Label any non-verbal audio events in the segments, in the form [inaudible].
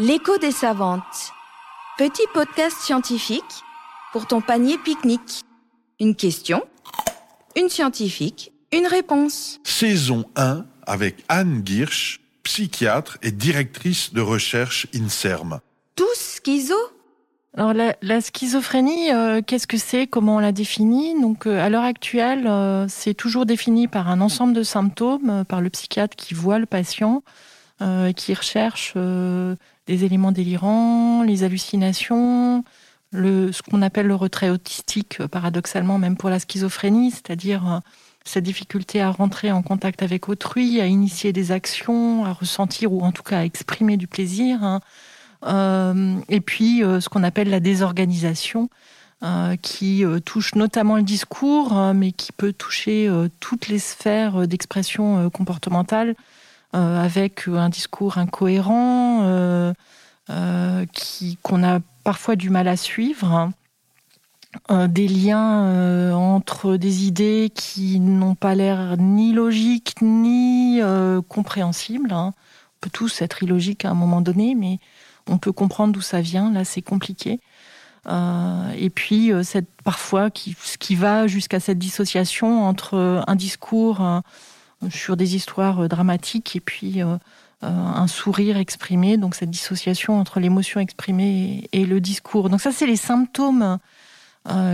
L'écho des savantes. Petit podcast scientifique pour ton panier pique-nique. Une question, une scientifique, une réponse. Saison 1 avec Anne Girsch, psychiatre et directrice de recherche INSERM. Tous schizo? Alors la, la schizophrénie, euh, qu'est-ce que c'est? Comment on la définit? Donc euh, à l'heure actuelle, euh, c'est toujours défini par un ensemble de symptômes, euh, par le psychiatre qui voit le patient, euh, qui recherche euh, des éléments délirants, les hallucinations, ce qu'on appelle le retrait autistique, euh, paradoxalement même pour la schizophrénie, c'est-à-dire euh, cette difficulté à rentrer en contact avec autrui, à initier des actions, à ressentir ou en tout cas à exprimer du plaisir. hein. Euh, et puis euh, ce qu'on appelle la désorganisation, euh, qui euh, touche notamment le discours, euh, mais qui peut toucher euh, toutes les sphères euh, d'expression euh, comportementale, euh, avec euh, un discours incohérent, euh, euh, qu'on a parfois du mal à suivre. hein. Euh, des liens euh, entre des idées qui n'ont pas l'air ni logiques ni euh, compréhensibles. hein. On peut tous être illogiques à un moment donné, mais on peut comprendre d'où ça vient. Là, c'est compliqué. Euh, et puis, euh, cette, parfois, qui, ce qui va jusqu'à cette dissociation entre euh, un discours euh, sur des histoires euh, dramatiques et puis euh, euh, un sourire exprimé. Donc, cette dissociation entre l'émotion exprimée et, le discours. Donc, ça, c'est les symptômes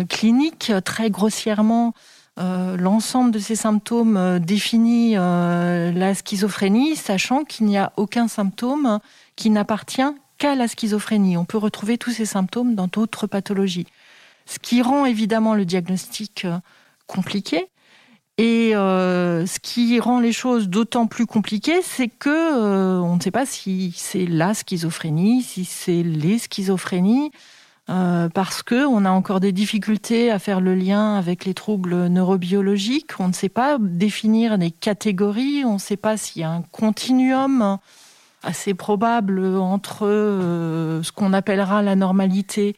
cliniques, très grossièrement. L'ensemble de ces symptômes définit la schizophrénie, sachant qu'il n'y a aucun symptôme qui n'appartient qu'à la schizophrénie. On peut retrouver tous ces symptômes dans d'autres pathologies. Ce qui rend évidemment le diagnostic compliqué. Et euh, ce qui rend les choses d'autant plus compliquées, c'est que euh, on ne sait pas si c'est la schizophrénie, si c'est les schizophrénies, euh, parce que on a encore des difficultés à faire le lien avec les troubles neurobiologiques. On ne sait pas définir des catégories. On ne sait pas s'il y a un continuum assez probable entre euh, ce qu'on appellera la normalité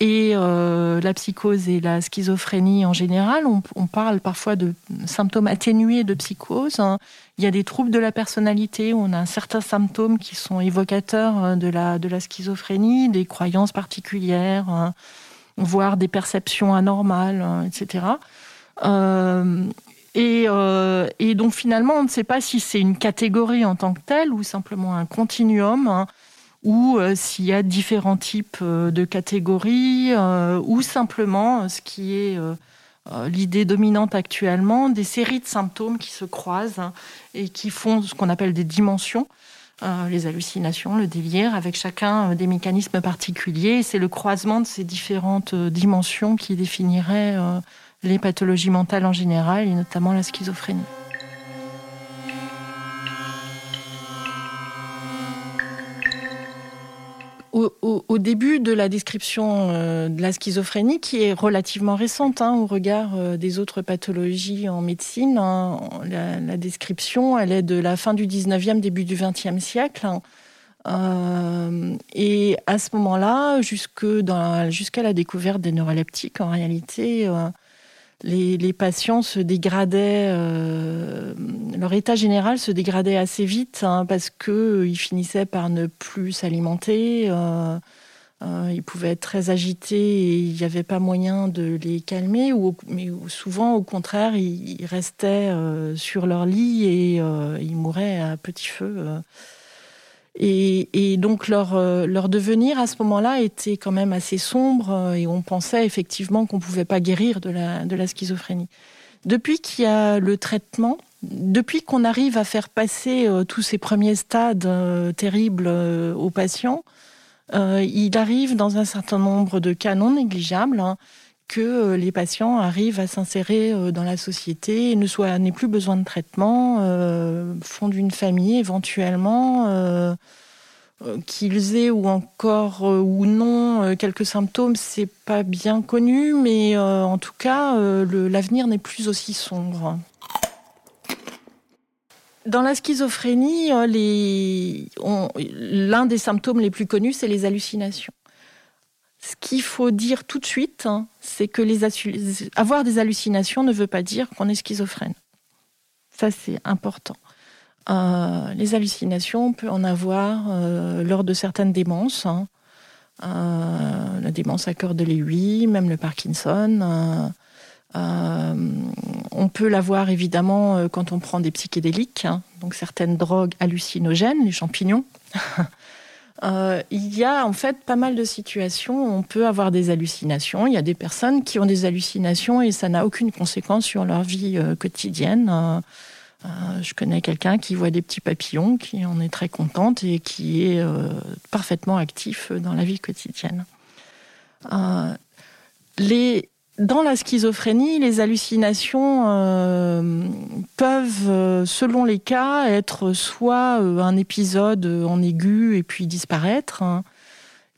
et euh, la psychose et la schizophrénie en général. On, on parle parfois de symptômes atténués de psychose. hein. Il y a des troubles de la personnalité où on a certains symptômes qui sont évocateurs euh, de la, de la schizophrénie, des croyances particulières, hein, voire des perceptions anormales, hein, etc. Euh, et, euh, et donc finalement, on ne sait pas si c'est une catégorie en tant que telle ou simplement un continuum, hein, ou euh, s'il y a différents types euh, de catégories, euh, ou simplement ce qui est l'idée dominante actuellement, des séries de symptômes qui se croisent hein, et qui font ce qu'on appelle des dimensions. les hallucinations, le délire, avec chacun des mécanismes particuliers. C'est le croisement de ces différentes dimensions qui définirait les pathologies mentales en général, et notamment la schizophrénie. Au, début de la description euh, de la schizophrénie, qui est relativement récente hein, au regard euh, des autres pathologies en médecine, hein, la, description, elle est de la fin du 19e, début du 20e siècle. hein. Euh, et à ce moment-là, jusque jusqu'à la découverte des neuroleptiques, en réalité, les, patients se dégradaient, leur état général se dégradait assez vite parce que euh, ils finissaient par ne plus s'alimenter. Euh, ils pouvaient être très agités et il n'y avait pas moyen de les calmer. Ou, mais souvent, au contraire, ils, restaient euh, sur leur lit et euh, ils mouraient à petit feu. Et, et donc leur, leur devenir à ce moment-là était quand même assez sombre et on pensait effectivement qu'on ne pouvait pas guérir de la, de la schizophrénie. Depuis qu'il y a le traitement, depuis qu'on arrive à faire passer tous ces premiers stades terribles aux patients, euh, il arrive dans un certain nombre de cas non négligeables hein, que euh, les patients arrivent à s'insérer euh, dans la société ne soient n'aient plus besoin de traitement, euh, fondent une famille éventuellement, qu'ils aient ou encore ou non quelques symptômes, c'est pas bien connu, mais en tout cas l'avenir n'est plus aussi sombre. Dans la schizophrénie, euh, l'un des symptômes les plus connus, c'est les hallucinations. Ce qu'il faut dire tout de suite, hein, c'est que avoir des hallucinations ne veut pas dire qu'on est schizophrène. Ça, c'est important. les hallucinations, on peut en avoir lors de certaines démences. Hein. la démence à cœur de l'aiguille, même le Parkinson. On peut l'avoir évidemment quand on prend des psychédéliques, hein. donc certaines drogues hallucinogènes, les champignons. [laughs] Euh, il y a en fait pas mal de situations où on peut avoir des hallucinations. Il y a des personnes qui ont des hallucinations et ça n'a aucune conséquence sur leur vie euh, quotidienne. Euh, je connais quelqu'un qui voit des petits papillons, qui en est très contente et qui est parfaitement actif dans la vie quotidienne. les dans la schizophrénie, les hallucinations euh, peuvent, euh, selon les cas, être soit euh, un épisode en aigu et puis disparaître. Hein.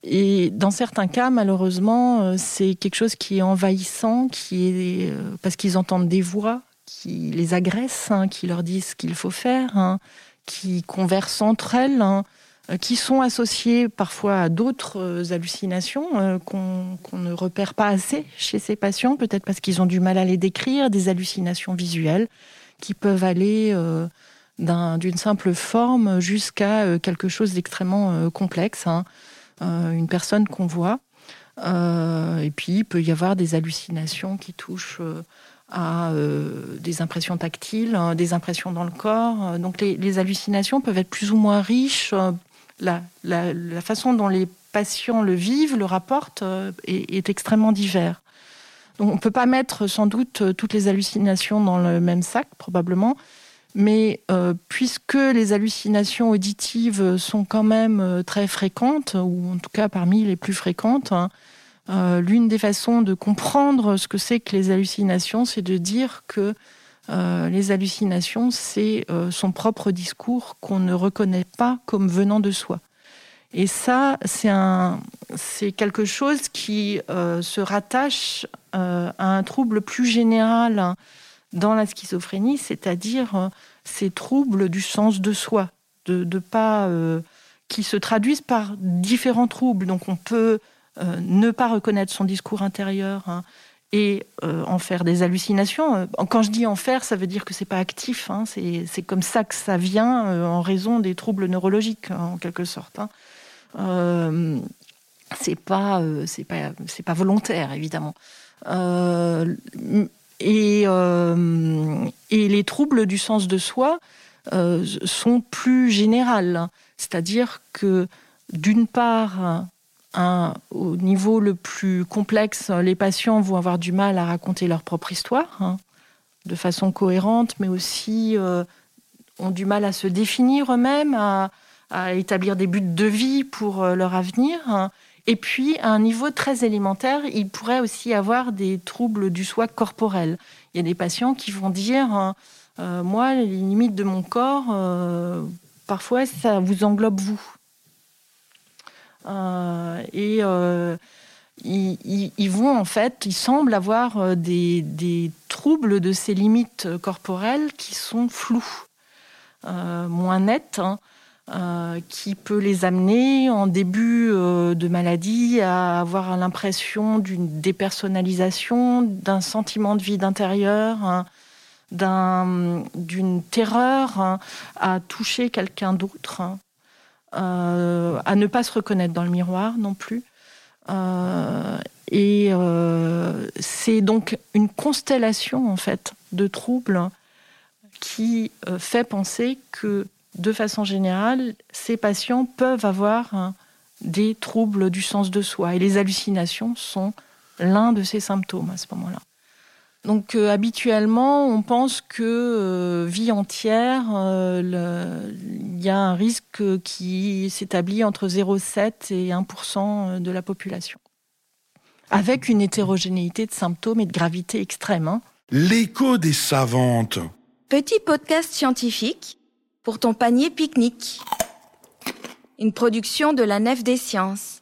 Et dans certains cas, malheureusement, c'est quelque chose qui est envahissant, qui est parce qu'ils entendent des voix qui les agressent, hein, qui leur disent ce qu'il faut faire, hein, qui conversent entre elles. Euh, qui sont associées parfois à d'autres euh, hallucinations euh, qu'on ne repère pas assez chez ces patients, peut-être parce qu'ils ont du mal à les décrire, des hallucinations visuelles qui peuvent aller d'une simple forme jusqu'à quelque chose d'extrêmement complexe, hein. une personne qu'on voit. et puis il peut y avoir des hallucinations qui touchent à des impressions tactiles, hein, des impressions dans le corps. Donc les, hallucinations peuvent être plus ou moins riches, la, façon dont les patients le vivent, le rapportent, euh, est, extrêmement divers. Donc, on ne peut pas mettre sans doute euh, toutes les hallucinations dans le même sac, probablement, mais euh, puisque les hallucinations auditives sont quand même très fréquentes, ou en tout cas parmi les plus fréquentes, hein, l'une des façons de comprendre ce que c'est que les hallucinations, c'est de dire que euh, les hallucinations, c'est euh, son propre discours qu'on ne reconnaît pas comme venant de soi. Et ça, c'est quelque chose qui euh, se rattache à un trouble plus général dans la schizophrénie, c'est-à-dire ces troubles du sens de soi, de, pas, qui se traduisent par différents troubles. Donc on peut ne pas reconnaître son discours intérieur. Hein, et euh, en faire des hallucinations. Euh, quand je dis en faire, ça veut dire que c'est pas actif. Hein, c'est comme ça que ça vient euh, en raison des troubles neurologiques, en quelque sorte. Hein. c'est pas, c'est pas, c'est pas volontaire, évidemment. et, et les troubles du sens de soi sont plus générales, c'est-à-dire que d'une part, au niveau le plus complexe, les patients vont avoir du mal à raconter leur propre histoire hein, de façon cohérente, mais aussi euh, ont du mal à se définir eux-mêmes, à, établir des buts de vie pour euh, leur avenir. Hein. Et puis, à un niveau très élémentaire, il pourrait aussi avoir des troubles du soi corporel. Il y a des patients qui vont dire, hein, euh, moi, les limites de mon corps, parfois, ça vous englobe vous. Euh, et euh, ils, vont en fait, ils semblent avoir euh, des, troubles de ces limites corporelles qui sont floues, moins nettes. Hein, qui peut les amener en début de maladie à avoir l'impression d'une dépersonnalisation, d'un sentiment de vide intérieur, hein, d'une terreur hein, à toucher quelqu'un d'autre. Euh, à ne pas se reconnaître dans le miroir non plus. Euh, et euh, c'est donc une constellation en fait de troubles qui fait penser que de façon générale, ces patients peuvent avoir hein, des troubles du sens de soi et les hallucinations sont l'un de ces symptômes à ce moment-là. Donc euh, habituellement, on pense que euh, vie entière, euh, il y a un risque qui s'établit entre 0,7 et 1% de la population, avec une hétérogénéité de symptômes et de gravité extrême. Hein. L'écho des savantes. Petit podcast scientifique pour ton panier pique-nique. Une production de la Nef des Sciences.